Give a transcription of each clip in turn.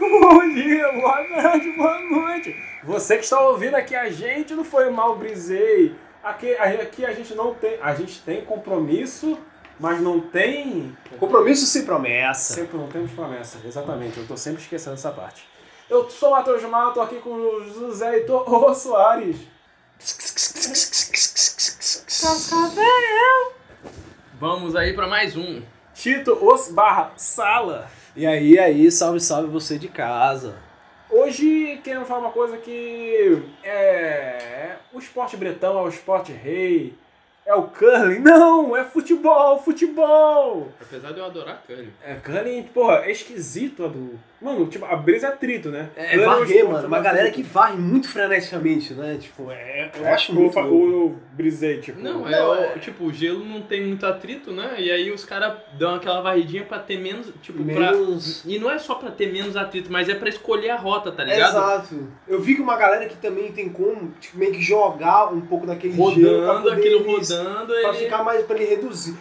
Bom dia, boa tarde, boa noite. Você que está ouvindo aqui a gente não foi mal, brisei. Aqui, aqui a gente não tem. A gente tem compromisso, mas não tem. Compromisso sem promessa. Sempre não temos promessa, exatamente. Eu tô sempre esquecendo essa parte. Eu sou o Matheus Mal, tô aqui com o José Heitor Ô Soares. Cascavel. Vamos aí pra mais um. Tito Os barra Sala. E aí, aí, salve, salve você de casa. Hoje queremos falar uma coisa que é o esporte bretão é o esporte rei, é o curling. Não, é futebol, futebol. Apesar de eu adorar curling. É curling, porra, é esquisito, Adu. Mano, tipo, a brisa é atrito, né? É, Curling varrer, mano. Uma do galera atrito. que varre muito freneticamente, né? Tipo, é, eu É, acho muito eu, louco. eu brisei, tipo. Não, é, é- tipo, o gelo não tem muito atrito, né? E aí os caras dão aquela varridinha pra ter menos, tipo, Menos- pra... E não é só pra ter menos atrito, mas é pra escolher a rota, tá ligado? Exato. Eu vi que uma galera que também tem como, tipo, meio que jogar um pouco daquele gelo pra Rodando, aquilo rodando, Pra ele... ficar mais, pra ele reduzir.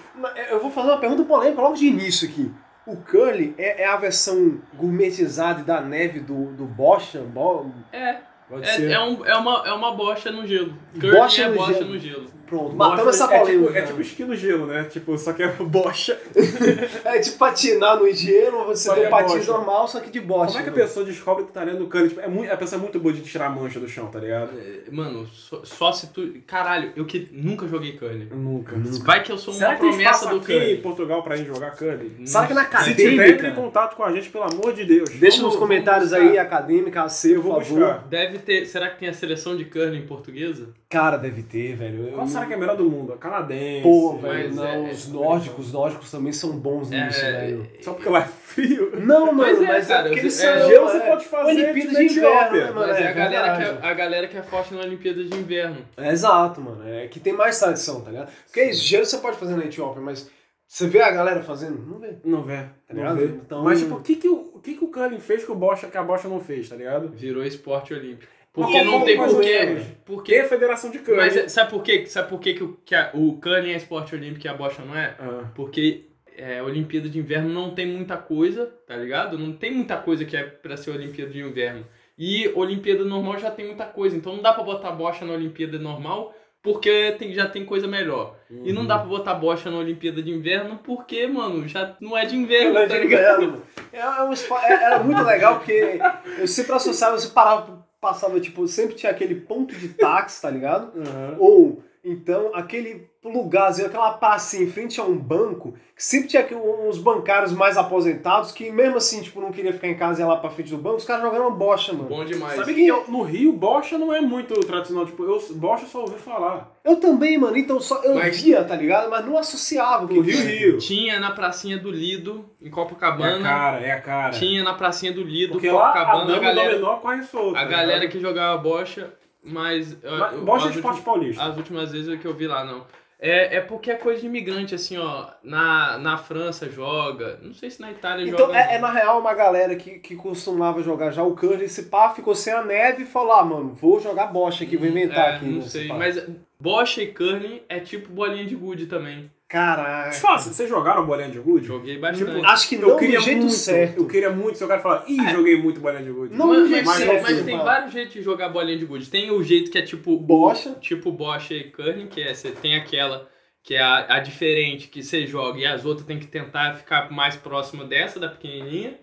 Eu vou fazer uma pergunta polêmica logo de início aqui. O curly é, é a versão gourmetizada e da neve do, do Bocha? Bo... É, Pode é, ser. é, um, é, uma, é uma bocha no gelo. Curling Bocha é no bocha gelo. no gelo. Pronto, matamos essa é polêmica. tipo, é tipo esqui no gelo, né? Tipo, só que é bocha. É tipo patinar no gelo, você Só tem que é patins bocha. normal, só que de bocha. Como é que a pessoa descobre que tá dentro do curling? Tipo, é muito, a pessoa é muito boa de tirar a mancha do chão, tá ligado? É, Mano, só, só se tu... Caralho, eu que nunca joguei curling. Nunca. Vai que eu sou uma Será que promessa passam do aqui em. Portugal pra ir jogar curling? Será que na Se tiver, entre em acadêmica... contato com a gente, pelo amor de Deus. Deixa Vamos- nos comentários aí, acadêmica, AC, Eu por vou favor. buscar. Deve ter... Será que tem a seleção de curling portuguesa? Cara, deve ter, velho. Eu- Qual será que é a melhor do mundo? A canadense. Pô, velho, não, é- os nórdicos, os nórdicos também são bons nisso, É, velho. Só porque lá é frio. Não, mano, Mas mas, é, é, cara, é, são... gelo você é, pode fazer Olimpíadas tipo, de na inverno, Etiópia. né, mano? Mas é, é a, galera que é, a galera que é forte na Olimpíadas de Inverno. É, exato, mano. É que tem mais tradição, tá ligado? Porque isso, gelo você pode fazer na Etiópia, mas você vê a galera fazendo? Não vê. Não vê. Tá ligado? vê. Então- Mas, tipo, o que, que, o, o que, que o fez que, o Bocha, que a Bocha não fez, tá ligado? Virou esporte olímpico. Porque não tem porquê. Porque. Que é a Federação de Curling. Mas é- sabe por quê? Sabe por quê que, o, que a- o curling é esporte olímpico e a bocha não é? Ah. Porque é, Olimpíada de Inverno não tem muita coisa, tá ligado? Não tem muita coisa que é pra ser Olimpíada de Inverno. E Olimpíada normal já tem muita coisa. Então não dá pra botar bocha na Olimpíada normal porque tem- já tem coisa melhor. E não dá pra botar bocha na Olimpíada de Inverno porque, mano, já não é de inverno, Não é tá de ligado? inverno. É, um é- era muito legal porque eu sempre associava, você parava, passava, tipo, sempre tinha aquele ponto de táxi, tá ligado? Aham. Ou então aquele lugarzinho, aquela pracinha em frente a um banco, que sempre tinha uns bancários mais aposentados que mesmo assim, tipo, não queria ficar em casa e ia lá pra frente do banco, os caras jogaram bocha, mano. Bom demais. Sabe que eu- no Rio, Bocha não é muito tradicional. Tipo, eu, Bocha eu só ouvi falar. Eu também, mano, então só eu Mas- via, tá ligado? Mas não associava. No Rio, Rio. Tinha na pracinha do Lido, em É a Copacabana. cara, é a cara. Tinha na pracinha do Lido, Porque lá a Copacabana, a, dama galera, dominó corre solto. a tá galera que jogava bocha, mas... Mas eu- Bocha é as esporte últimas- paulista. As últimas vezes que eu vi lá, não. É, é porque é coisa de imigrante, assim, ó. Na, na França joga. Não sei se na Itália Então, joga. é, é, na real uma galera que, que costumava jogar já o curling, esse pá ficou sem a neve e falou: ah, mano, vou jogar bocha aqui, vou inventar É, aqui. Não sei, pá. mas bocha e curling é tipo bolinha de gude também. Caraca. Fácil, vocês jogaram bolinha de gude? Joguei bastante. Tipo, Acho que Eu não queria do jeito muito, certo. Eu queria muito se o cara falar, ih, joguei muito bolinha de gude. Não mas, mas, mas, tem vários jeitos de jogar bolinha de gude. Tem o jeito que é tipo Bocha. tipo bocha e curling, que é você tem aquela que é a, a diferente que você joga e as outras tem que tentar ficar mais próximo dessa, da pequenininha.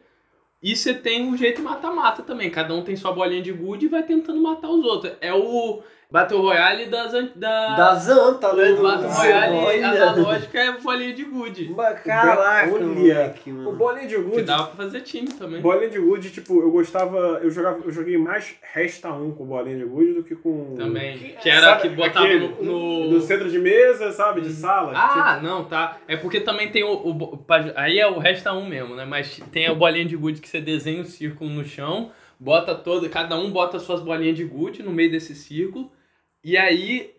E você tem o jeito mata-mata também. Cada um tem sua bolinha de gude e vai tentando matar os outros. É o Battle Royale das, da, Da Zanta, né? o do- Battle Royale Cebolinha. analógica é bolinha de gude. Mas Caraca, Olha. moleque, O mano. bolinha de Que gude, dava pra fazer time também. bolinha de gude, tipo, eu gostava, eu jogava, eu joguei mais Resta 1 com bolinha de gude do que com... Também. Que- Que era sabe que botava aquele no. no- Do centro de mesa, sabe, de sala. Ah, não, tá. É porque também tem o, o Aí é o resta um mesmo, né? Mas tem a bolinha de gude que você desenha o círculo no chão, bota todo. Cada um bota suas bolinhas de gude no meio desse círculo. E aí,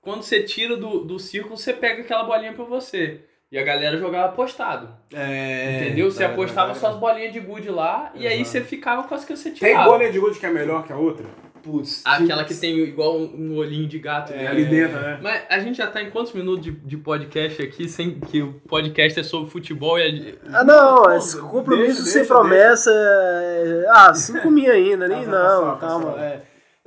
quando você tira do, do círculo, você pega aquela bolinha pra você. E a galera jogava apostado. É, entendeu? Você tá, apostava tá, suas bolinhas de gude lá, e aí você ficava com as que você Tem tirava. bolinha de gude que é melhor que a outra? Putz. Aquela que tem igual um olhinho de gato É. né? Ali dentro, né? Mas a gente já tá em quantos minutos de, de podcast aqui, sem que o podcast é sobre futebol e a, Ah, não, Pô, esse compromisso deixa, sem deixa, promessa. é- Ah, cinco mil ainda, nem Tá, tá, tá não, tá calma. é.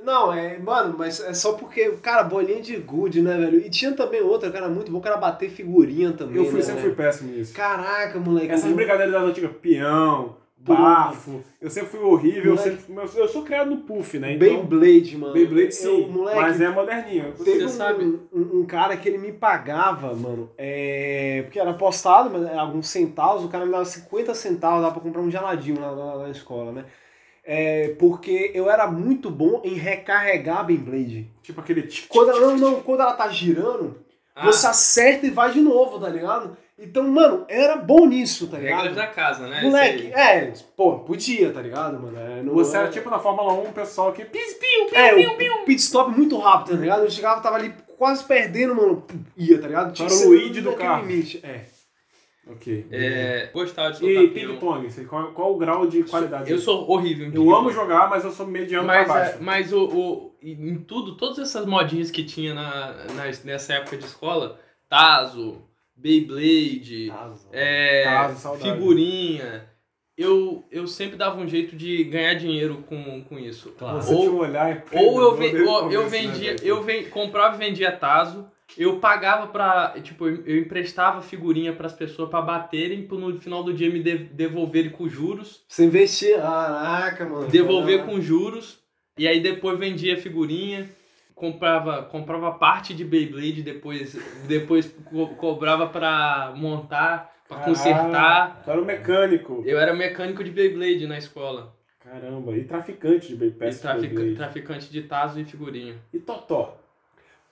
Não, é, mano, mas é só porque, cara, bolinha de good, né, velho? E tinha também outra, cara, muito bom, que era bater figurinha também. Eu fui, né, sempre velho? fui péssimo nisso. Caraca, moleque. Essas eu- brincadeiras das antigas, peão, bafo, eu sempre fui horrível, eu, Moleque. sempre, eu, eu sou criado no puff, né? Então, Beyblade, mano. Beyblade sim, Eu, moleque, mas é moderninho. Teve Você um, sabe? Um, um cara que ele me pagava, mano, é, porque era postado, mas era alguns centavos, o cara me dava 50 centavos, dava pra comprar um geladinho lá, lá- lá na escola, né? É, porque eu era muito bom em recarregar a Beyblade. Tipo aquele... tic, Quando ela, não, não, quando ela tá girando, Ah, você acerta e vai de novo, tá ligado? Então, mano, era bom nisso, tá ligado? regras da casa, né? Moleque, é, pô, podia, tá ligado, mano? É, não- Você era tipo na Fórmula 1, o pessoal que... Pis, piu, piu, É, piu, piu. pit stop muito rápido, tá ligado? Eu chegava, tava ali quase perdendo, mano, ia, tá ligado? Era que o Luigi do carro. limite, É. Ok. É, gostava de soltar E ping-pong, qual, qual o grau de qualidade? Eu sou horrível em Eu amo jogar, mas eu sou mediano mas, pra é, baixo. mas o, o- em tudo, todas essas modinhas que tinha na, nas- nessa época de escola, Tazo, Beyblade, é, Tazo, saudade. figurinha, eu, eu sempre dava um jeito de ganhar dinheiro com, com isso. Claro. Você ou- tinha um olhar Ou eu, o ou eu né, vendia, velho? eu ven- comprava e vendia Tazo, eu pagava pra. Tipo, eu emprestava figurinha pras pessoas pra baterem, pro no final do dia me de- devolverem com juros. Você investia, caraca, mano. devolver Caraca. com juros e aí depois vendia figurinha, comprava comprava parte de Beyblade, depois depois co- cobrava pra montar, pra Ah, consertar. Tu era um mecânico. Eu era mecânico de Beyblade na escola. Caramba, e traficante de E Beyblade. trafica- traficante de tazo e figurinha. E Totó.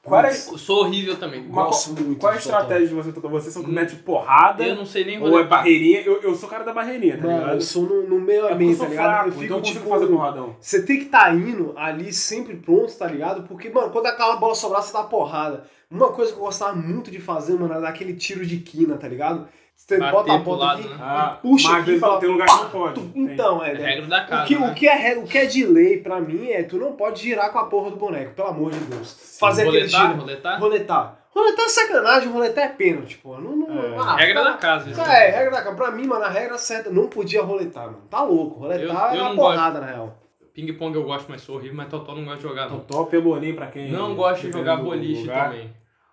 Qual, Eu Sou horrível também. Uma- Gosto muito qual é a estratégia de você, Totó? Vocês são que Hum. mete porrada Eu não sei nem ou é barreirinha? Eu, eu sou o cara da barreirinha, tá Mano, ligado? eu sou no, no meio É ambiente, tá ligado? fraco, eu fico então eu tipo. fazer porradão. Você tem que estar indo ali sempre pronto, tá ligado? Porque, mano, quando aquela bola sobrar, você dá porrada. Uma coisa que eu gostava muito de fazer, mano, era dar aquele tiro de quina, tá ligado? Você Bater bota a bola lado, aqui né? Ah, e puxa aqui e fala, tem lugar que não pode. tu-. Então, é, É regra da casa. O que, né? o, que é, o que é de lei pra mim é tu não pode girar com a porra do boneco, pelo amor de Deus. Fazer aquele roletar, giro. roletar? Roletar. Roletar é sacanagem, roletar é pênalti, pô. Não, não, É. ah, regra cara, da casa. isso. É, regra da casa. Pra mim, mano, a regra certa não podia roletar, mano. Tá louco. Roletar Eu- é eu uma não porrada, na real. Ping-pong eu gosto, mas sou horrível, mas Totó não gosto de jogar, não. Totó, pelourinho pra quem... Não gosto de jogar boliche lugar. também.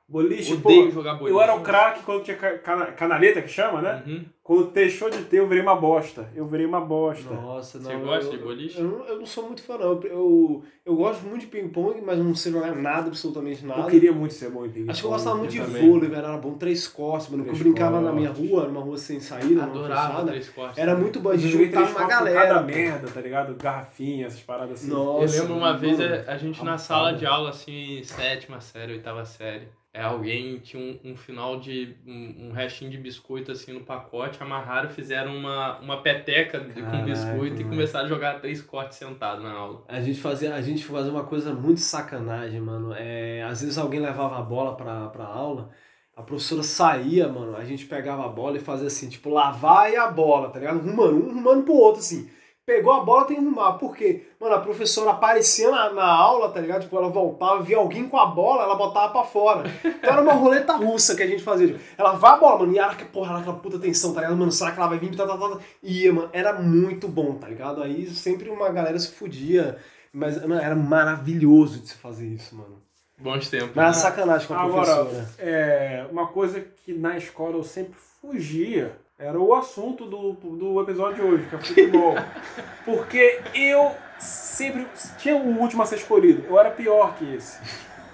Boliche, Odeio pô, jogar boliche. eu era o craque quando tinha ca- cana- canaleta, que chama, né? Uhum. Quando deixou de ter, eu virei uma bosta. Eu virei uma bosta. Nossa, não. Você gosta eu, de boliche? Eu, não- eu não sou muito fã, não. Eu, eu, eu gosto muito de ping-pong, mas não sei jogar nada, absolutamente nada. Eu queria muito ser bom em ping Acho que eu gostava muito de também. vôlei, velho. Era bom três costas, mano. Que eu Três brincava na minha rua, numa rua sem saída, numa Adorava fechada. três cortes. Era muito bom. Juntava três uma galera. cada merda, tá ligado? Garrafinha, essas paradas assim. Nossa, Eu lembro uma mano. vez a, a gente na sala de aula, assim, sétima série, oitava série. É, alguém tinha um, um final de. Um, um restinho de biscoito assim no pacote, amarraram, fizeram uma, uma peteca de- com Caraca, biscoito e mano. começaram a jogar três cortes sentado na aula. A gente fazia, a gente fazia uma coisa muito sacanagem, mano. É, às vezes alguém levava a bola pra, pra aula, a professora saía, mano, a gente pegava a bola e fazia assim, tipo, lavar e a bola, tá ligado? Rumando, um rumando pro outro, assim. Pegou a bola, tem que arrumar. Por quê? Mano, a professora aparecia na, na aula, tá ligado? Tipo, ela voltava, via alguém com a bola, ela botava pra fora. Então era uma roleta russa que a gente fazia. Tipo, ela vai a bola, mano, e ela, porra, ela aquela puta tensão, tá ligado? Mano, será que ela vai vir? Tá, tá, tá, tá. Ia, mano, era muito bom, tá ligado? Aí sempre uma galera se fudia. Mas mano, era maravilhoso de se fazer isso, mano. Bons tempos. Mas era né? sacanagem com a Agora, professora. é, uma coisa que na escola eu sempre fugia era o assunto do, do episódio de hoje, que é futebol. Porque eu sempre tinha o último a ser escolhido. Eu era pior que esse.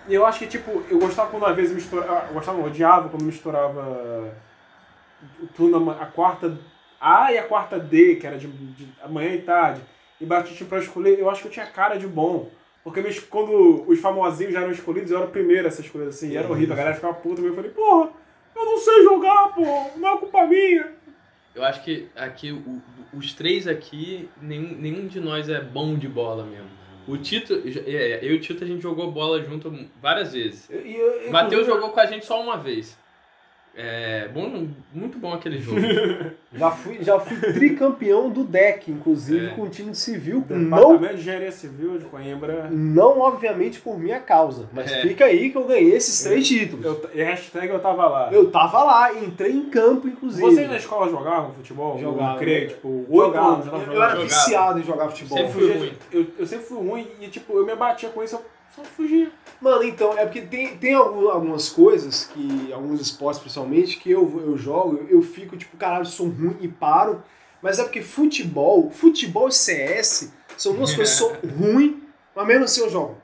E eu acho que, tipo, eu gostava quando às vezes misturava. Eu gostava, eu odiava quando misturava o turno, a quarta A e a quarta D, que era de, de amanhã e tarde. E batia tipo, pra escolher. Eu acho que eu tinha cara de bom. Porque quando os famosinhos já eram escolhidos, eu era o primeiro a ser escolhido assim. E era horrível, a galera ficava puta. Eu falei, porra, eu não sei jogar, pô, não é culpa minha. Eu acho que aqui, o- os três aqui, nenhum, nenhum de nós é bom de bola mesmo. O Tito, é, eu e o Tito a gente jogou bola junto várias vezes. E Matheus inclusive, jogou com a gente só uma vez. É bom, muito bom aquele jogo. Já fui, já fui tricampeão do deck, inclusive, É. com o time de civil. Não, Departamento de Engenharia Civil de Coimbra. não, obviamente, por minha causa. Mas É. fica aí que eu ganhei esses três títulos. Eu, e hashtag eu tava lá. Eu tava lá, entrei em campo, inclusive. Vocês na escola jogavam futebol? Jogava. No recreio, tipo, oito anos Eu jogando. era Jogava. viciado em jogar futebol. Sempre Eu, fui fugia- ruim. eu, eu sempre fui ruim e, tipo, eu me abatia com isso, eu só fugia. Mano, então, é porque tem, tem algum- algumas coisas, que alguns esportes principalmente, que eu, eu jogo, eu fico tipo, caralho, sou ruim e paro. Mas é porque futebol, futebol e CS são duas coisas que sou ruim, mas mesmo assim eu jogo.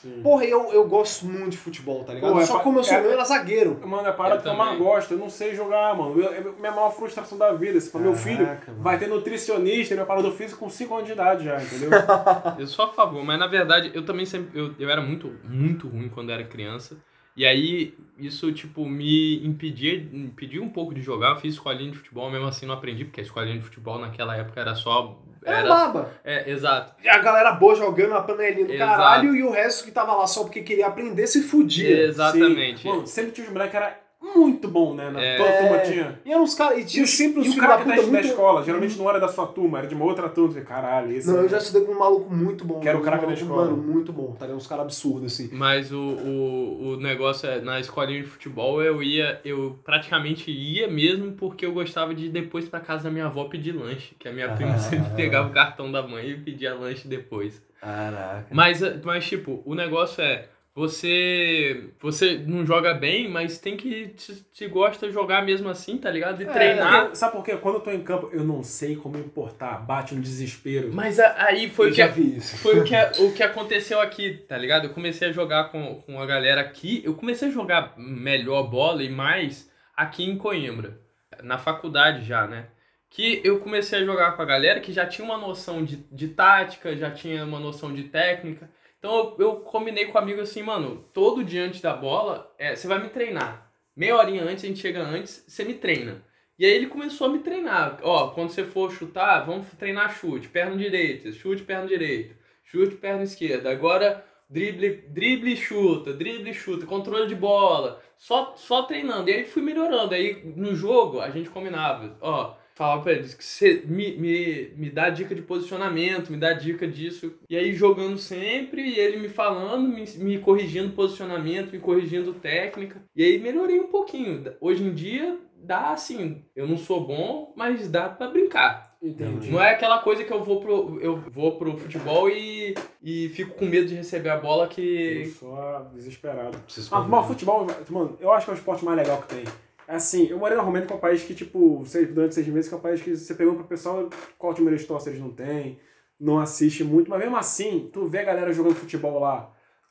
Sim. Porra, eu, eu gosto muito de futebol, tá ligado? Pô, é Só pa- como eu sou é- eu era zagueiro. Mano, é a parada que eu mais gosto. Eu não sei jogar, mano. Eu- é minha maior frustração da vida. Se for meu filho, Caraca, mano. vai ter nutricionista e meu parador físico com 5 anos de idade já, entendeu? Eu sou a favor, mas na verdade eu também sempre. Eu, eu era muito, muito ruim quando era criança. E aí isso, tipo, me impedia, impedia um pouco de jogar. Eu fiz escolinha de futebol, mesmo assim não aprendi, porque a escolinha de futebol naquela época era só. Era Era, baba. é, exato. E a galera boa jogando a panelinha do Exato. caralho e o resto que tava lá só porque queria aprender se fudia. Exatamente. Sim. Mano, sempre tinha os moleques que era muito bom, né? Na, É. Toda turma tinha. E eram uns caras. E E, tinha os- sempre os e filhos cara da que tá puta da muito. escola, geralmente não era da sua turma, era de uma outra turma. Falei, Caralho, esse. Não, eu já estudei com um maluco muito bom. Que era o um craque da escola. Mano, muito bom, tá? Uns caras absurdos, assim. Mas o, o, o negócio é, na escolinha de futebol eu ia, eu praticamente ia mesmo porque eu gostava de ir depois pra casa da minha avó pedir lanche, que a minha prima Ah. sempre pegava o cartão da mãe e pedia lanche depois. Caraca. Mas, mas tipo, o negócio é, você você não joga bem, mas tem que se, se gosta de jogar mesmo assim, tá ligado? E É, treinar. Porque- sabe por quê? Quando eu tô em campo, eu não sei como importar. Bate um desespero. Mas a- aí foi eu o que já vi isso. Foi o que, o que aconteceu aqui, tá ligado? Eu comecei a jogar com, com a galera aqui. Eu comecei a jogar melhor bola e mais aqui em Coimbra. Na faculdade já, né? Que eu comecei a jogar com a galera que já tinha uma noção de, de tática, já tinha uma noção de técnica. Então eu, eu combinei com o amigo assim, mano, todo dia antes da bola, é, você vai me treinar. Meia horinha antes, a gente chega antes, você me treina. E aí ele começou a me treinar. Ó, quando você for chutar, vamos treinar chute, perna direita, chute, perna direita, chute, perna esquerda. Agora drible, drible chuta, drible chuta, controle de bola. Só, só treinando. E aí fui melhorando. Aí no jogo a gente combinava, ó, falava pra eles que você me, me, me dá dica de posicionamento, me dá dica disso. E aí jogando sempre, e ele me falando, me, me corrigindo posicionamento, me corrigindo técnica. E aí melhorei um pouquinho. Hoje em dia dá assim, eu não sou bom, mas dá pra brincar. Entendi. Não é aquela coisa que eu vou pro, eu vou pro futebol e, e fico com medo de receber a bola Eu que. sou desesperado. Preciso Ah, mas futebol, mano, eu acho que é o esporte mais legal que tem. Assim, eu morei na Romênia, que é um país que, tipo, sei, durante seis meses, que é um país que você pergunta pro pessoal qual time eles torcem, eles não têm, não assiste muito, mas mesmo assim, tu vê a galera jogando futebol lá.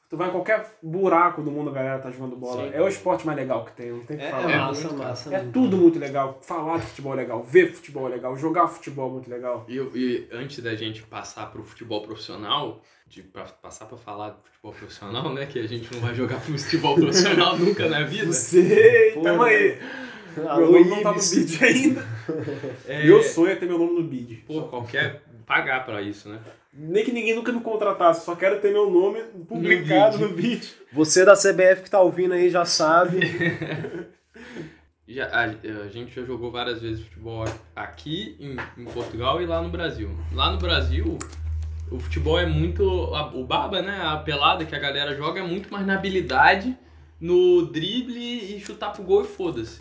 Tu vai em qualquer buraco do mundo, a galera tá jogando bola. Sim. é o esporte mais legal que tem, não tem o que É, falar. é É massa, muito, massa. É tudo muito legal. Falar de futebol é legal, ver futebol é legal, jogar futebol é muito legal. E, e antes da gente passar pro futebol profissional, de pra, passar pra falar de futebol profissional, né? Que a gente não vai jogar futebol profissional nunca na vida. Não sei, Pô, tamo aí. Alô, meu nome não tá no bid ainda. É, Meu sonho é ter meu nome no bid. Pô, qualquer. pagar pra isso, né? Nem que ninguém nunca me contratasse, só quero ter meu nome publicado no bid. Você da CBF que tá ouvindo aí já sabe. Já, a, a gente já jogou várias vezes futebol aqui em, em Portugal e lá no Brasil. Lá no Brasil, o futebol é muito. a- o baba, né? A pelada que a galera joga é muito mais na habilidade, no drible e chutar pro gol e foda-se.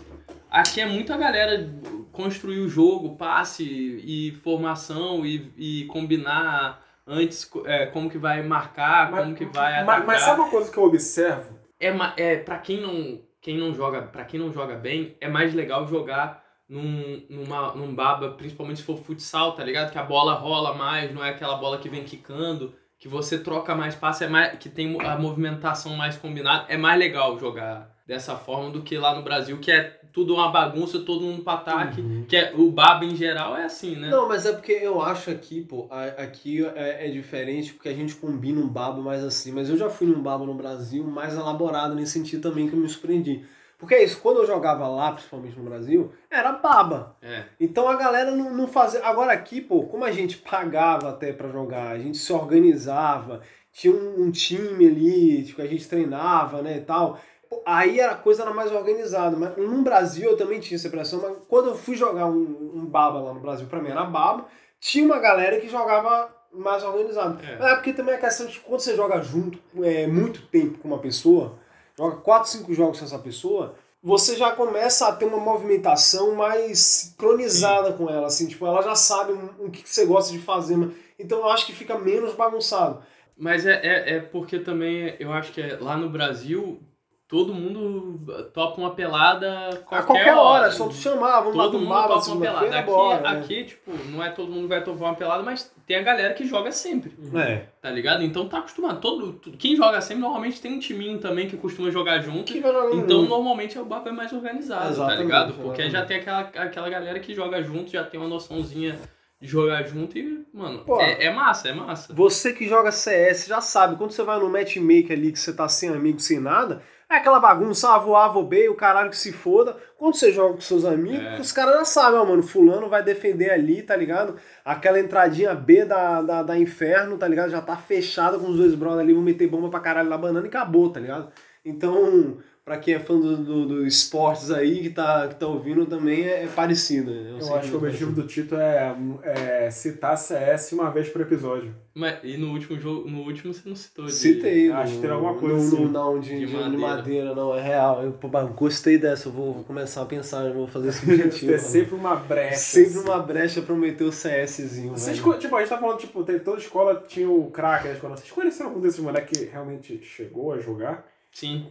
Aqui é muito a galera construir o jogo, passe e formação e, e combinar antes é, como que vai marcar, como que vai mas, atacar. mas sabe uma coisa que eu observo? É, é para quem não, quem não joga, para quem não joga bem, é mais legal jogar num, numa, num baba, principalmente se for futsal, tá ligado? Que a bola rola mais, não é aquela bola que vem quicando, que você troca mais passe, é mais, que tem a movimentação mais combinada. É mais legal jogar dessa forma do que lá no Brasil, que é tudo uma bagunça, todo mundo pra ataque, que é o baba em geral é assim, né? Não, mas é porque eu acho aqui, pô, aqui é, é diferente porque a gente combina um babo mais assim. Mas eu já fui num babo no Brasil mais elaborado nesse sentido também que eu me surpreendi. Porque é isso, quando eu jogava lá, principalmente no Brasil, era baba. É. Então a galera não, não fazia. Agora aqui, pô, como a gente pagava até pra jogar, a gente se organizava, tinha um, um time ali, tipo, a gente treinava, né, e tal. Aí a coisa era mais organizada. Mas no Brasil eu também tinha essa impressão, mas quando eu fui jogar um, um baba lá no Brasil, pra mim era baba, tinha uma galera que jogava mais organizado. É. É porque também a questão de quando você joga junto é, muito tempo com uma pessoa, joga 4, 5 jogos com essa pessoa, você já começa a ter uma movimentação mais sincronizada com ela, assim, tipo, ela já sabe o que você gosta de fazer, então eu acho que fica menos bagunçado. Mas é, é, é porque também eu acho que é, lá no Brasil todo mundo topa uma pelada qualquer, a qualquer hora, é só tu chamar, vamos lá Todo do mundo bar, topa uma pelada. Aqui, bora. né? aqui, tipo, não é todo mundo vai topar uma pelada, mas tem a galera que joga sempre. É. Tá ligado? Então tá acostumado. Todo, quem joga sempre normalmente tem um timinho também que costuma jogar junto. Jogando Então normalmente o baba é mais organizado, Exatamente, tá ligado? Porque exatamente. já tem aquela, aquela galera que joga junto, já tem uma noçãozinha de jogar junto e, mano, Pô. é, é massa, é massa. Você que joga CS já sabe, quando você vai no matchmaker ali que você tá sem amigo, sem nada, é aquela bagunça, ah, vou A, vou B, o caralho que se foda. Quando você joga com seus amigos, É. os caras já sabem, ó, mano, fulano vai defender ali, tá ligado? Aquela entradinha B da, da, da inferno, tá ligado? Já tá fechada com os dois brothers ali, vão meter bomba pra caralho na banana e acabou, tá ligado? Então, pra quem é fã do, do, do esportes aí, que tá, que tá ouvindo, também é, é parecido. né? Eu sei acho que o objetivo do Tito é, é citar CS uma vez por episódio. Mas, e no último jogo, no último você não citou de... Citei. Acho que tem alguma no- coisa no- assim. Não, de, De de, de madeira. madeira. não, é real. Eu pô, gostei dessa, eu vou, vou começar a pensar, eu vou fazer esse objetivo. É sempre uma brecha. Sempre assim. uma brecha pra meter o CSzinho. Vocês, velho. tipo, a gente tá falando, tipo, tem, toda escola tinha o craque da escola. Vocês conheceram algum desses moleques que realmente chegou a jogar? Sim.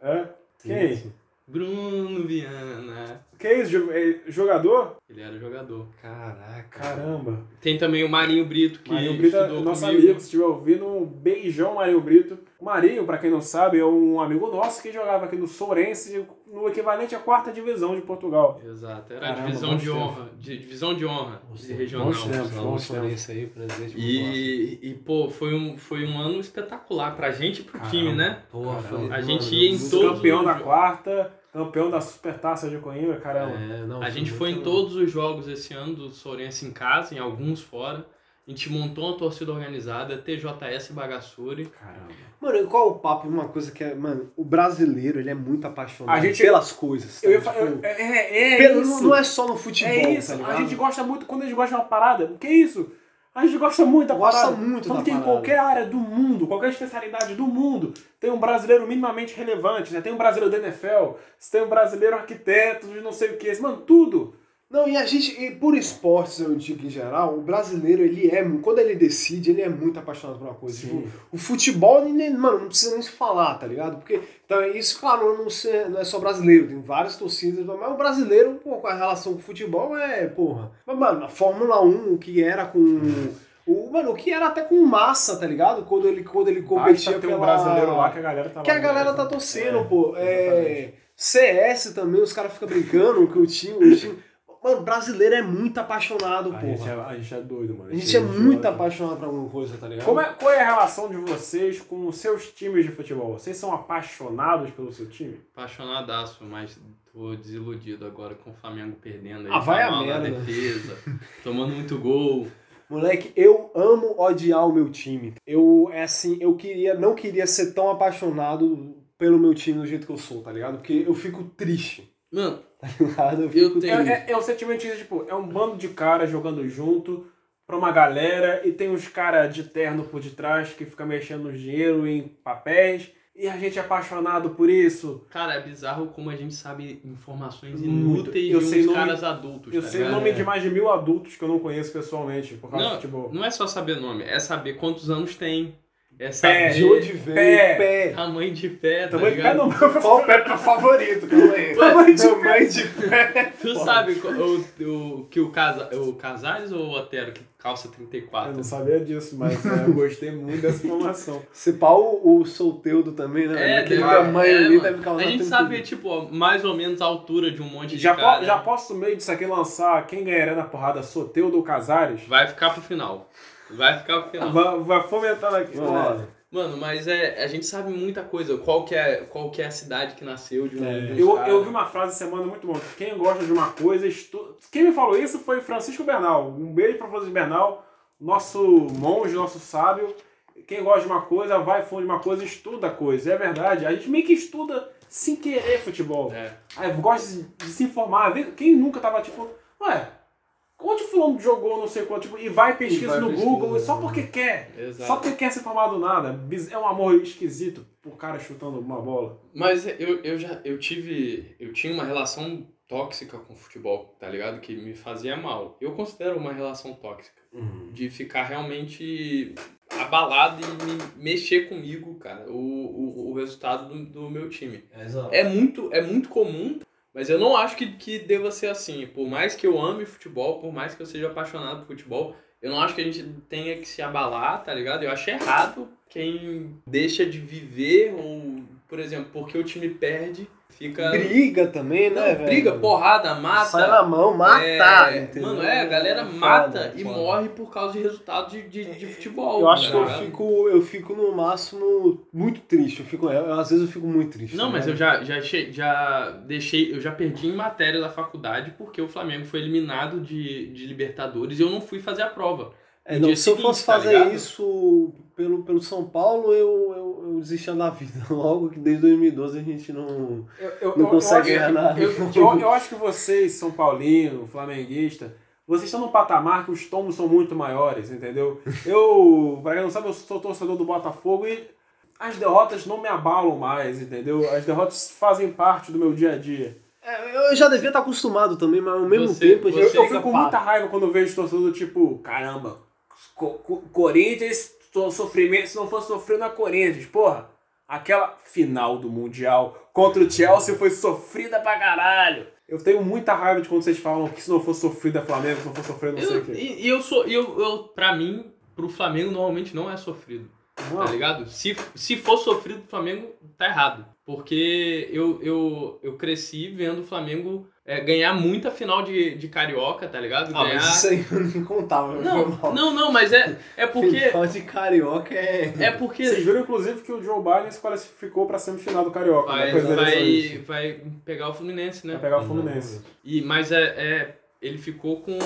É? Quem? Sim. Bruno Viana. Que isso? jo- é Jogador? Ele era jogador. Caraca. Caramba. Tem também o Marinho Brito, que Marinho Brito é estudou nosso comigo. amigo, se estiver ouvindo, um beijão, Marinho Brito. O Marinho, pra quem não sabe, é um amigo nosso que jogava aqui no Sourense, no equivalente à quarta divisão de Portugal. Exato, era a Caramba, divisão bons de honra. De, divisão de honra de regional. bons tempos. Vamos bons aí, presidente. E, e, pô, foi um, foi um ano espetacular pra gente e pro time, né? Porra, foi, A gente mano, ia em todos campeão os da jogos. quarta, campeão da Supertaça de Coimbra, caramba. É, não, A gente foi em todos os jogos esse ano do Sourense em casa, em alguns fora. A gente montou uma torcida organizada, TJS Bagaçuri. Caramba. Mano, qual o papo? Uma coisa que é. Mano, o brasileiro, ele é muito apaixonado A gente- pelas coisas. tá? Eu Tipo, eu- é, é, é pelo- isso. Não é só no futebol. É isso, tá a gente gosta muito, quando a gente gosta de uma parada, que isso? A gente gosta muito da Gosta parada. muito quando da tem em parada. qualquer área do mundo, qualquer especialidade do mundo, tem um brasileiro minimamente relevante, né? Tem um brasileiro da NFL, você tem um brasileiro arquiteto, de não sei o que, mano, tudo. Não, e a gente, e por esportes, eu digo em geral, o brasileiro, ele é, quando ele decide, ele é muito apaixonado por uma coisa. Tipo, o futebol, nem- mano, não precisa nem se falar, tá ligado? Porque, então, isso, claro, não, se- não é só brasileiro, tem várias torcidas, mas o brasileiro, pô, com a relação com o futebol é, porra. Mas, mano, a Fórmula 1, o que era com. O, mano, o que era até com massa, tá ligado? Quando ele, quando ele competia Basta ter um pela... brasileiro lá que a galera tá Que a galera tá torcendo, É, pô. É. CS também, os caras ficam brincando que o time, o time. Mano, brasileiro é muito apaixonado, A gente, é, a gente é doido, mano. A gente é muito idiota. apaixonado por alguma coisa, tá ligado? Como é, qual é a relação de vocês com os seus times de futebol? Vocês são apaixonados pelo seu time? Apaixonadaço, mas tô desiludido agora com o Flamengo perdendo aí. Ah, vai tá a merda. defesa, tomando muito gol. Moleque, eu amo odiar o meu time. Eu, é assim, eu queria, não queria ser tão apaixonado pelo meu time do jeito que eu sou, tá ligado? Porque eu fico triste, Mano, tá ligado? Eu Eu tenho- É, é, é o sentimento de, tipo, é um bando de caras jogando junto pra uma galera e tem uns caras de terno por detrás que fica mexendo dinheiro em papéis e a gente é apaixonado por isso. cara, é bizarro como a gente sabe informações inúteis Eu de sei uns nome- caras adultos, Eu tá sei o nome de mais de mil adultos que eu não conheço pessoalmente por causa do Não, futebol. não é só saber nome, é saber quontos anos tem. É Pé, De onde veio, Pé. pé. tamanho de pé, tá Tamanho de pé ligado? não, Qual o pé pro favorito, calma aí. Tamanho de Tamanho de pé. Tu sabe o, o, que o, casa, o Casares ou o Otero que calça Eu 34? não sabia disso, mas é, eu gostei muito dessa informação. Se pau o, o solteudo também, né? É, Aquele deve- tamanho é, ali mano. deve causar A gente sabe, tipo, mais ou menos a altura de um monte de Já, po- cara. já posso, no meio disso aqui, lançar quem ganharia na porrada, Soteudo ou Casares? Vai ficar pro final. Vai ficar pro final. Vai, vai fomentando aqui. Mano, Mano, mas é, a gente sabe muita coisa. Qual que é, qual que é a cidade que nasceu de um, É. de Eu, eu vi uma frase essa semana muito bom. Quem gosta de uma coisa, estuda. Quem me falou isso foi Francisco Bernal. Um beijo para Francisco Bernal, nosso monge, nosso sábio. Quem gosta de uma coisa, vai fundo de uma coisa, estuda a coisa. É verdade. A gente meio que estuda sem querer futebol. É. Aí gosta de, de se informar. Quem nunca tava tipo, ué, onde o fulano jogou, não sei quanto, tipo, e vai pesquisa E vai no pesquisa, Google né? só porque quer. Exato. Só porque quer se informar do nada. É um amor esquisito por cara chutando uma bola. Mas eu, eu já eu tive. Eu tinha uma relação tóxica com o futebol, tá ligado? Que me fazia mal. Eu considero uma relação tóxica. De ficar realmente abalado e me mexer comigo, cara, o, o, o resultado do, do meu time. Exato. É muito, é muito comum, mas eu não acho que, que deva ser assim. Por mais que eu ame futebol, por mais que eu seja apaixonado por futebol, eu não acho que a gente tenha que se abalar, tá ligado? Eu acho errado quem deixa de viver ou, por exemplo, porque o time perde, fica. Briga também, Não, né, velho? briga, porrada, mata. Sai na mão, matar, É, entendeu? mano, é, a galera Foda, mata e foda. morre por causa de resultado de, de, de futebol. Eu acho tá que eu fico, eu fico no máximo muito triste. Eu fico, eu- às vezes eu fico muito triste. Não, tá mas eu já, já, che- já deixei, eu já perdi em matéria da faculdade porque o Flamengo foi eliminado de, de Libertadores e eu não fui fazer a prova. É, não, se eu fosse tá fazer ligado? isso pelo, pelo São Paulo, eu, eu, eu desistia da vida. Logo que desde 2012 a gente não, Eu, eu, não eu- consegue eu acho- ganhar nada. Eu, eu, eu acho que vocês, São Paulino, flamenguista, vocês estão num patamar que os tombos são muito maiores, entendeu? Eu, pra quem não sabe, eu sou torcedor do Botafogo e as derrotas não me abalam mais, entendeu? As derrotas fazem parte do meu dia a dia. É, eu já devia estar acostumado também, mas ao mesmo Você- tempo a Eu, gente eu fica fico com muita raiva quando eu vejo torcedor tipo, caramba, Corinthians, so- sofrimento, se não fosse sofrer na Corinthians, porra. Aquela final do Mundial contra o Chelsea foi sofrida pra caralho. Eu tenho muita raiva de quando vocês falam que se não fosse sofrida Flamengo, se não fosse sofrido não sei Eu, o quê. e, eu sou, eu, eu, pra mim, pro Flamengo normalmente não é sofrido, tá ligado? Se, se for sofrido pro Flamengo, tá errado. Porque eu, eu, eu cresci vendo o Flamengo é, ganhar muita final de, de carioca, tá ligado? Ah, ganhar... mas isso aí eu nem contava. Não, não, não, mas é, é porque. Final de carioca é. É porque. Vocês viram, inclusive, que o Joe Biden se qualificou pra semifinal do Carioca. Vai, depois das vai, vai pegar o Fluminense, né? Vai pegar o Fluminense. E, mas é, é- ele ficou com.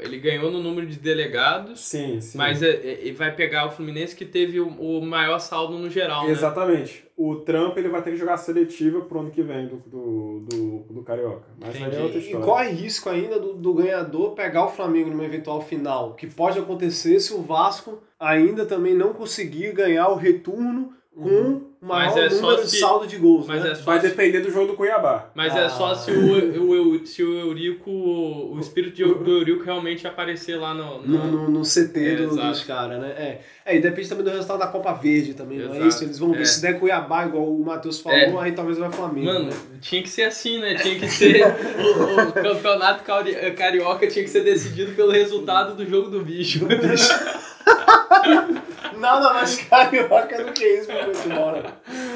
Ele ganhou no número de delegados, Sim, sim. mas é, é- e vai pegar o Fluminense que teve o, o maior saldo no geral, né? Exatamente. O Trump ele vai ter que jogar seletiva pro ano que vem do, do, do, do Carioca. Mas aí é outra E história. corre risco ainda do, do ganhador pegar o Flamengo numa eventual final, que pode acontecer se o Vasco ainda também não conseguir ganhar o retorno com o maior Mas é só número de se- saldo de gols. Mas né? é só Vai se- depender do jogo do Cuiabá. Mas Ah. é só se o, o, Eu- se o Eurico. O espírito de- do Eurico realmente aparecer lá no. No, no- no, no CT É, do- exato. dos caras, né? É. é, e depende também do resultado da Copa Verde também, não é Exato. isso? Eles vão ver É. se der Cuiabá, igual o Matheus falou, É. aí talvez vai Flamengo. Mano, né? tinha que ser assim, né? Tinha que ser. o, o campeonato cari- carioca tinha que ser decidido pelo resultado do jogo do bicho. Nada mais carioca do que isso pro futebol, né?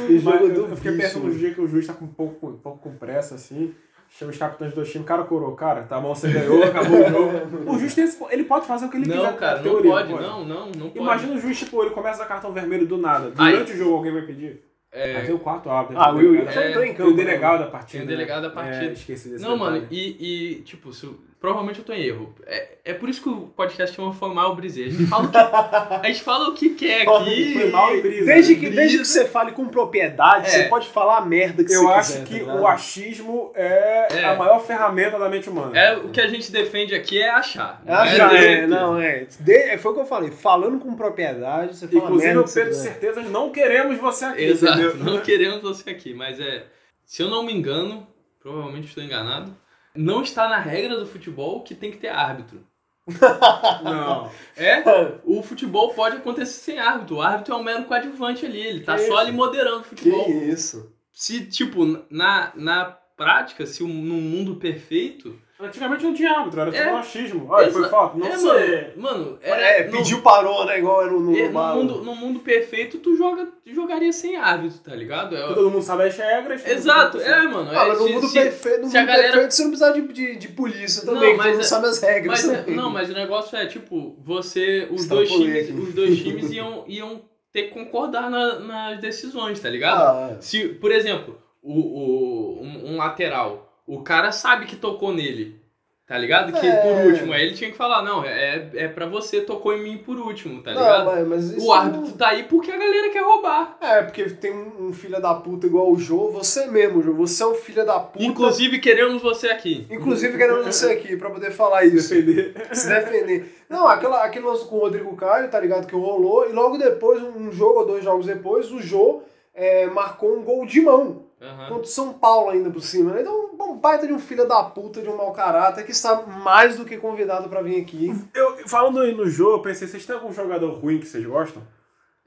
E jogo eu, do eu fiquei bicho, pensando no dia que o juiz tá com um pouco, um pouco com pressa, assim. Chama os capitães do time, cara coroa, cara, tá bom, você ganhou, acabou o jogo. O juiz tem esse, ele pode fazer o que ele quiser. Não, cara, na não teoria, pode, não, não, não pode. Imagina o juiz, tipo, ele começa a cartão vermelho do nada. Durante o jogo alguém vai pedir. É, Aí tem o quarto árbitro. Ah, o Will entrou em Tem campo. o delegado da partida. Tem o delegado da né? partida. É, esqueci desse Não, mano, detalhe. e, e tipo, se, provavelmente eu tô em erro. É, é por isso que o podcast chama Foi Mal. A gente fala o que, a gente fala o que quer aqui. Foi mal e brisa. Desde que, Brisa. desde que você fale com propriedade, É. você pode falar a merda que Eu você acho quiser. que tá o achismo é, É. a maior ferramenta da mente humana. É, o que a gente defende aqui é achar. não Ah, já, é, é, não, é. De- é, Foi o que eu falei. Falando com propriedade, você fala Inclusive, merda o que você Pedro quiser. Certezas não queremos você aqui, Exato, entendeu? não queremos você aqui, mas é. Se eu não me engano, provavelmente estou enganado, não está na regra do futebol que tem que ter árbitro. Não. É, o futebol pode acontecer sem árbitro. O árbitro é um mero coadjuvante ali, ele tá Que só isso? ali moderando o Que futebol. isso? Se, tipo, na, na prática, se um, num mundo perfeito. Antigamente não tinha árbitro, era tipo É. um achismo. Olha, foi falta? Não é, sei. mano, mano, É, era, no- pediu parou, né? Igual era no, no, é, no, mundo, no mundo perfeito, tu joga, jogaria sem árbitro, tá ligado? É- Todo mundo sabe as regras. Exato, mundo é, mano. Ah, é, mas no se- mundo, se- perfeito, no se a mundo galera- perfeito você não precisa de, de, de polícia Não, também, que mas todo mundo é- sabe as regras. Mas, é- não, mas o negócio é, tipo, você. Os tá dois times, os dois times iam, iam ter que concordar na- nas decisões, tá ligado? Ah, Se, por exemplo, o, o, um, um lateral, o cara sabe que tocou nele. Tá ligado? Que É. por último. Aí ele tinha que falar, não, é, é pra você, tocou em mim por último, tá Não, ligado? mas, O árbitro tá aí porque a galera quer roubar. É, porque tem um, um filho da puta igual o Jô, você mesmo, Jô. Você é um filho da puta. Inclusive, queremos você aqui. Inclusive queremos você aqui pra poder falar isso. Defender. Se defender. Não, aquela, aquele lance com o Rodrigo Caio, tá ligado? Que rolou. E logo depois, um jogo ou dois jogos depois, o Jô é, marcou um gol de mão. Aham. Contra o São Paulo ainda por cima. né? Então, um baita de um filho da puta, de um mau caráter, que está mais do que convidado pra vir aqui. Eu, falando no jogo, eu pensei, vocês têm algum jogador ruim que vocês gostam?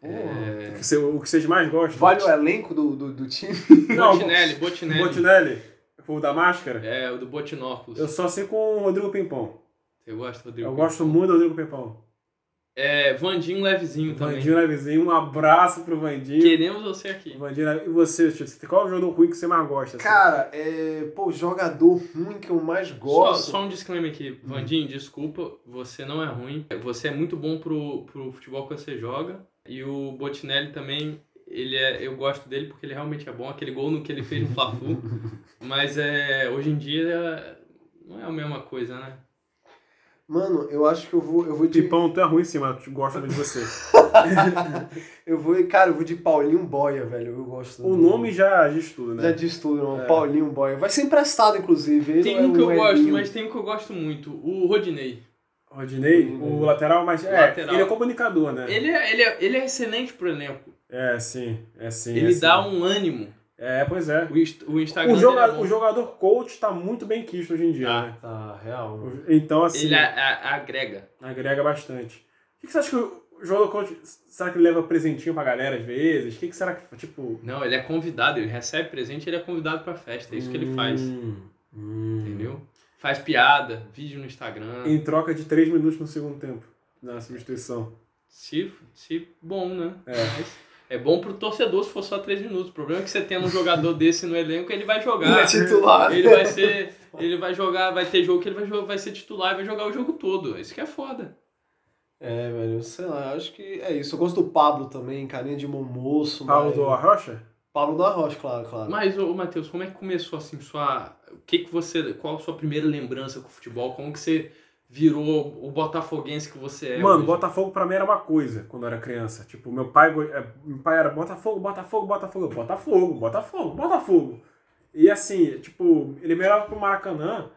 É... O que, cê- o que vocês mais gostam? Vale o elenco do, do, do time? Não, Botinelli, Botinelli. Botinelli? O da máscara? É, o do Botinóculos. Eu só sei com o Rodrigo Pimpão. Você gosta, Rodrigo? Eu gosto muito do Rodrigo Pimpão. É, Vandinho Levezinho também. Vandinho Levezinho, um abraço pro Vandinho. Queremos você aqui. Vandinho E você, Tio? Qual é o jogador ruim que você mais gosta? assim? Cara, é. Pô, jogador ruim que eu mais Só, gosto. só um disclaimer aqui. Vandinho, desculpa, você não é ruim. Você é muito bom pro, pro futebol que você joga. E o Botinelli também, ele é, eu gosto dele porque ele realmente é bom. Aquele gol no que ele fez no Fla-Flu. Mas é, hoje em dia não é a mesma coisa, né? Mano, eu acho que eu vou. Eu vou de. Pipão, tu é ruim sim, mas eu gosto muito de você. Eu vou. Cara, eu vou de Paulinho Boia, velho. Eu gosto o do- nome já diz tudo, né? Já diz tudo, não. É. Paulinho Boia. Vai ser emprestado, inclusive. Ele Tem não é um que eu gosto, Elinho. mas tem um que eu gosto muito. O Rodinei. Rodinei, Rodinei. o lateral, mas é, Lateral. ele é comunicador, né? Ele é, ele, é, ele é excelente pro elenco. É, sim, é sim. ele é, sim. dá um ânimo. É, pois é. O, inst- o Instagram O, é joga- bom. o jogador coach tá muito bem quisto hoje em dia, Tá. né? Tá, real. Então, assim, Ele a- a- agrega. agrega bastante. O que, que você acha que o jogador coach, será que ele leva presentinho pra galera às vezes? O que, que será que, tipo... Não, ele é convidado, ele recebe presente ele é convidado pra festa. É isso que ele faz. Hum, hum. Entendeu? Faz piada, vídeo no Instagram. Em troca de 3 minutos no segundo tempo, na substituição. Se, se bom, né? É. Mas é bom pro torcedor se for só 3 minutos. O problema é que você tendo um jogador desse no elenco, ele vai Ele jogar. é titular. Ele vai ser. Ele vai jogar, vai ter jogo que ele vai, jogar, vai ser titular e vai jogar o jogo todo. Isso que é foda. É, velho, sei lá, acho que é isso. Eu gosto do Pablo também, carinha de bom moço. Paulo mas- do Arrocha? Pablo da Rocha, claro, claro. Mas, ô, Matheus, como é que começou assim sua. O que que você. Qual a sua primeira lembrança com o futebol? Como que você virou o botafoguense que você é? Mano, hoje? Botafogo pra mim era uma coisa quando eu era criança. Tipo, meu pai, é, meu pai era Botafogo, Botafogo, Botafogo, Botafogo, Botafogo, Botafogo. E assim, tipo, ele me levava pro Maracanã.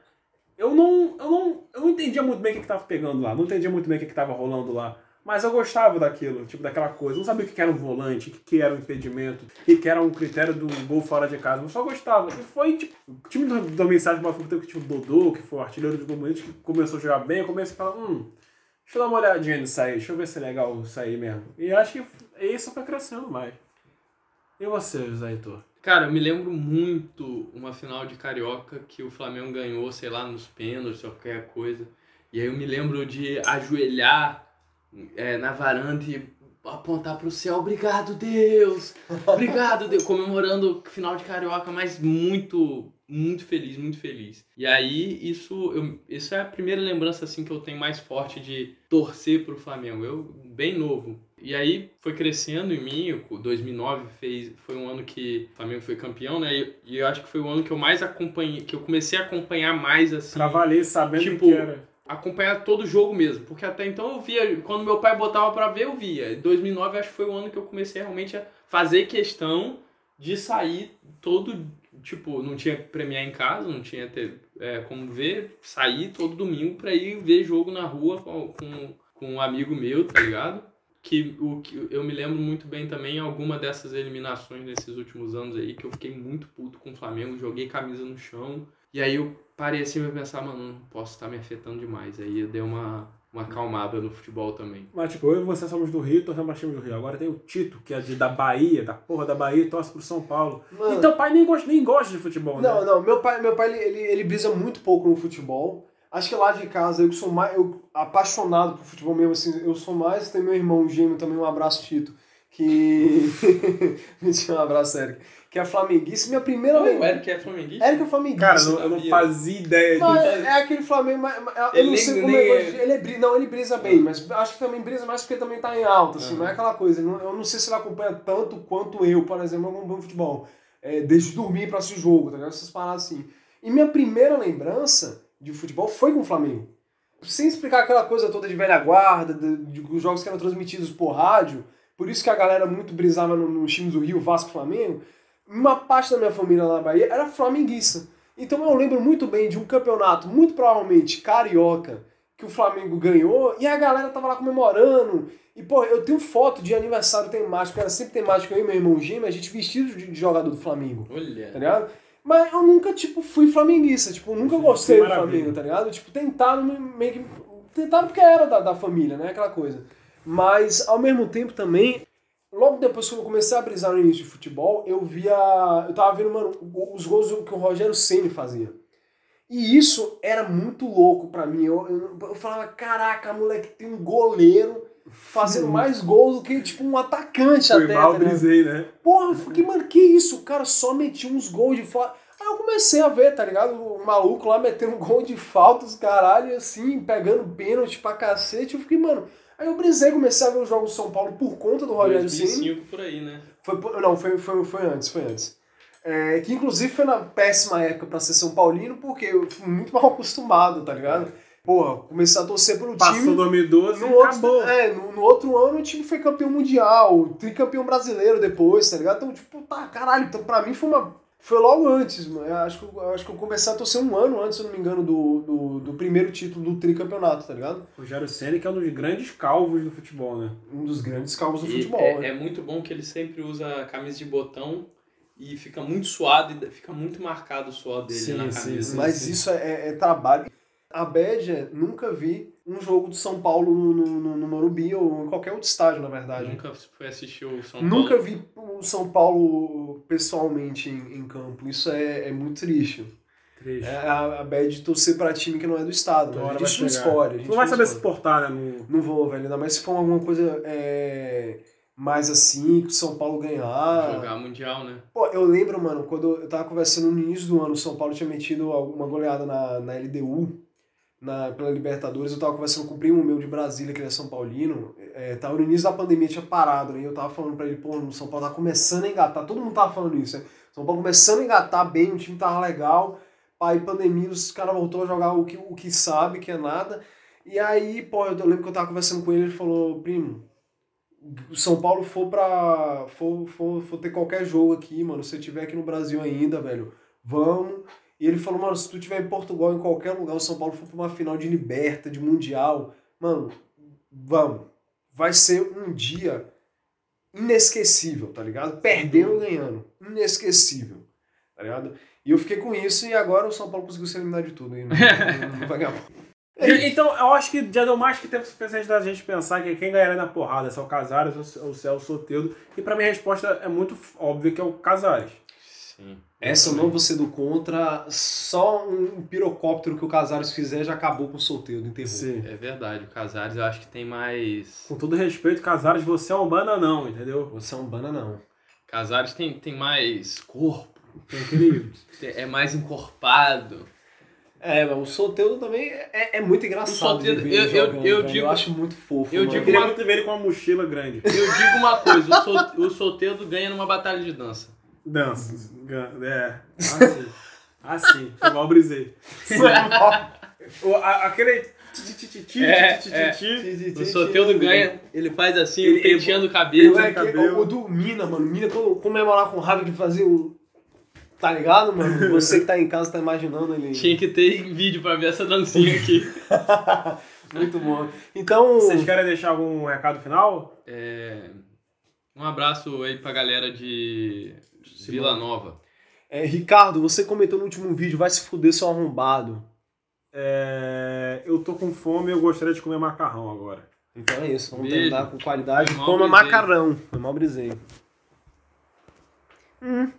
Eu não, eu não, eu não entendia muito bem o que, que tava pegando lá, não entendia muito bem o que, que tava rolando lá. Mas eu gostava daquilo, tipo, daquela coisa. Não sabia o que, que era um volante, o que, que era um impedimento, o que, que era um critério do gol fora de casa. Eu só gostava. E foi, tipo, o time do, do Mensagem do Botafogo teve tipo, o Dodô, que foi o artilheiro do gol que começou a jogar bem. Eu comecei a falar, hum, Deixa eu dar uma olhadinha nisso aí, deixa eu ver se é legal aí mesmo. E acho que isso foi crescendo mais. E você, José Heitor? Cara, eu me lembro muito uma final de Carioca que o Flamengo ganhou, sei lá, nos pênaltis ou qualquer coisa. E aí eu me lembro de ajoelhar é, na varanda e apontar pro céu, obrigado Deus, obrigado Deus, comemorando o final de Carioca, mas muito, muito feliz, muito feliz. E aí isso, eu, isso é a primeira lembrança assim que eu tenho mais forte de torcer pro Flamengo, eu bem novo. E aí foi crescendo em mim, o 2009 fez, foi um ano que o Flamengo foi campeão, né? E, e eu acho que foi o ano que eu mais acompanhei, que eu comecei a acompanhar mais assim Pra valer, sabendo Tipo, que era. Acompanhar todo o jogo mesmo, porque até então eu via, quando meu pai botava pra ver, eu via. Em 2009 acho que foi o ano que eu comecei realmente a fazer questão de sair todo, tipo, não tinha premiar em casa, não tinha ter, é, como ver, sair todo domingo pra ir ver jogo na rua com, com, com um amigo meu, tá ligado? Que, o, que eu me lembro muito bem também alguma dessas eliminações nesses últimos anos aí, que eu fiquei muito puto com o Flamengo, joguei camisa no chão, e aí eu parei assim pra pensar, mano, não posso estar me afetando demais. Aí eu dei uma, uma acalmada no futebol também. Mas, tipo, eu e você somos do Rio, torcemos pra time do Rio. Agora tem o Tito, que é de, da Bahia, da porra da Bahia, e torce pro São Paulo. Mano, E teu pai nem gosta, nem gosta de futebol, né? Não, não, meu pai, meu pai ele, ele, ele brisa muito pouco no futebol. Acho que lá de casa eu que sou mais eu, apaixonado por futebol mesmo, assim, eu sou mais, tem meu irmão gêmeo também, um abraço, Tito, que. Mentira, um abraço, Eric. Que é flamenguista. Minha primeira O lembrança. Eric é flamenguista? Eric é flamenguista. Cara, eu não, eu não fazia ideia Mas disso. é aquele Flamengo, mas, mas- eu Ele não sei nem- como nem é. é- que- Ele é não, ele brisa bem, mas acho que também brisa mais porque também tá em alta, assim, não é aquela coisa. não- Eu não sei se ele acompanha tanto quanto eu, por exemplo, acompanho futebol. É, desde dormir pra assistir o jogo, tá ligado? Essas paradas assim. E minha primeira lembrança de futebol foi com o Flamengo. Sem explicar aquela coisa toda de velha guarda, de, de, os jogos que eram transmitidos por rádio, por isso que a galera muito brisava nos no times do Rio, Vasco e Flamengo. Uma parte da minha família lá na Bahia era flamenguista. Então eu lembro muito bem de um campeonato, muito provavelmente carioca, que o Flamengo ganhou e a galera tava lá comemorando. E, pô, eu tenho foto de aniversário temático, era sempre temático, eu e meu irmão gêmeo, a gente vestido de, jogador do Flamengo. Olha. Tá ligado? Mas eu nunca, tipo, fui flamenguista, tipo, nunca gostei do Flamengo, tá ligado? Tipo, tentaram meio que. Tentaram porque era da, da família, né? Aquela coisa. Mas, ao mesmo tempo também, logo depois que eu comecei a brisar no início de futebol, eu via. Eu tava vendo, mano, os gols que o Rogério Ceni fazia. E isso era muito louco pra mim. Eu, eu, eu falava, caraca, moleque, tem um goleiro fazendo mais gols do que, tipo, um atacante Foi até. mal, tá brisei, né? Porra, eu fiquei, mano, que isso? O cara só metia uns gols de falta. Aí eu comecei a ver, tá ligado? O maluco lá metendo um gol de falta, os caralho, assim, pegando pênalti pra cacete. Eu fiquei, mano. Aí eu brisei, comecei a ver os jogos do São Paulo por conta do Rogério Ceni. 2005 por aí, né? Foi, não, foi, foi, foi antes, foi antes. É, que inclusive foi na péssima época pra ser São Paulino, porque eu fui muito mal acostumado, tá ligado? Porra, comecei a torcer pelo Passou time. 2012 No e outro, acabou. é, no, no outro ano o time foi campeão mundial, tricampeão brasileiro depois, tá ligado? Então, tipo, tá, caralho, então pra mim foi uma. Foi logo antes, mano. Eu acho, que, eu acho que eu comecei a torcer um ano antes, se não me engano, do, do, do primeiro título do tricampeonato, tá ligado? Rogério Ceni que é um dos grandes calvos do futebol, né? Um dos grandes calvos do E futebol. é, né? é muito bom que ele sempre usa camisa de botão e fica muito suado e fica muito marcado o suor dele Sim, na sim, camisa. sim. Mas isso é- é trabalho. A Bad, nunca vi um jogo do São Paulo no, no, no Morumbi ou em qualquer outro estádio, na verdade. Nunca foi assistir o São Nunca Paulo. vi o São Paulo pessoalmente em, em campo. Isso é, é muito triste. Triste. É a, a bad de torcer pra time que não é do estado. Né? hora A gente não escolhe. gente Não vai saber se portar, né? No... Não vou, velho. Ainda mais se for alguma coisa é, mais assim, que o São Paulo ganhar. Jogar mundial, né? Pô, eu lembro, mano, quando eu tava conversando no início do ano, o São Paulo tinha metido uma goleada na, na LDU, na, pela Libertadores. Eu tava conversando com o primo meu de Brasília, que ele é São Paulino. É, tava no início da pandemia, tinha parado? E eu tava falando pra ele, pô, o São Paulo tá começando a engatar. Todo mundo tava falando isso, né? São Paulo começando a engatar bem, o time tava legal. Aí, pandemia, os caras voltou a jogar o que, o que sabe, que é nada. E aí, pô, eu lembro que eu tava conversando com ele, ele falou, primo, o São Paulo for pra. For, for, for ter qualquer jogo aqui, mano, se você tiver aqui no Brasil ainda, velho, vamos. E ele falou, mano, se tu tiver em Portugal, em qualquer lugar, o São Paulo for pra uma final de liberta, de mundial, mano, vamos. Vai ser um dia inesquecível, tá ligado? Perdendo ou ganhando. Inesquecível. Tá ligado? E eu fiquei com isso e agora o São Paulo conseguiu se eliminar de tudo. E não, não, não vai ganhar. E- Então, eu acho que já deu mais que tempo suficiente da gente pensar que quem ganharia na porrada, é o Casares ou é o Soteldo. E pra mim a resposta é muito óbvia que é o Casares. Sim. Essa eu não vou ser do contra. Só um pirocóptero que o Casares fizer já acabou com o solteiro, enterrou. É verdade, o Casares eu acho que tem mais. Com todo respeito, Casares, você é um bananão, entendeu? Você é um bana, não. Casares tem, tem mais corpo, Tem aquele. tem- é mais encorpado. É, mas o solteiro também é, é muito engraçado. O Soteldo- de ver ele eu- eu- jogando, eu velho. digo- eu acho muito fofo. eu mano. Eu digo queria uma- muito ver ele com uma mochila grande. Eu digo uma coisa, o, sol, o solteiro ganha numa batalha de dança. Dança. gan- É. Assim. Assim. Foi mal brisei. Aquele. É, é. O solteiro ganha, ele faz assim, Ele- penteando o Ele cabelo. é que, cabelo. o, do Mina, mano. Mina, comemorar com raiva de fazer o. Tá ligado, mano? Você que tá em casa tá imaginando ele. Tinha que ter vídeo pra ver essa dancinha aqui. Muito bom. Então. Vocês querem deixar algum recado final? É, um abraço aí pra galera de Vila Nova. É, Ricardo, você comentou no último vídeo, vai se fuder seu arrombado. É, eu tô com fome e eu gostaria de comer macarrão agora. Então é isso, vamos Beijo. terminar com qualidade. Coma macarrão. Foi mal brisei. Hum.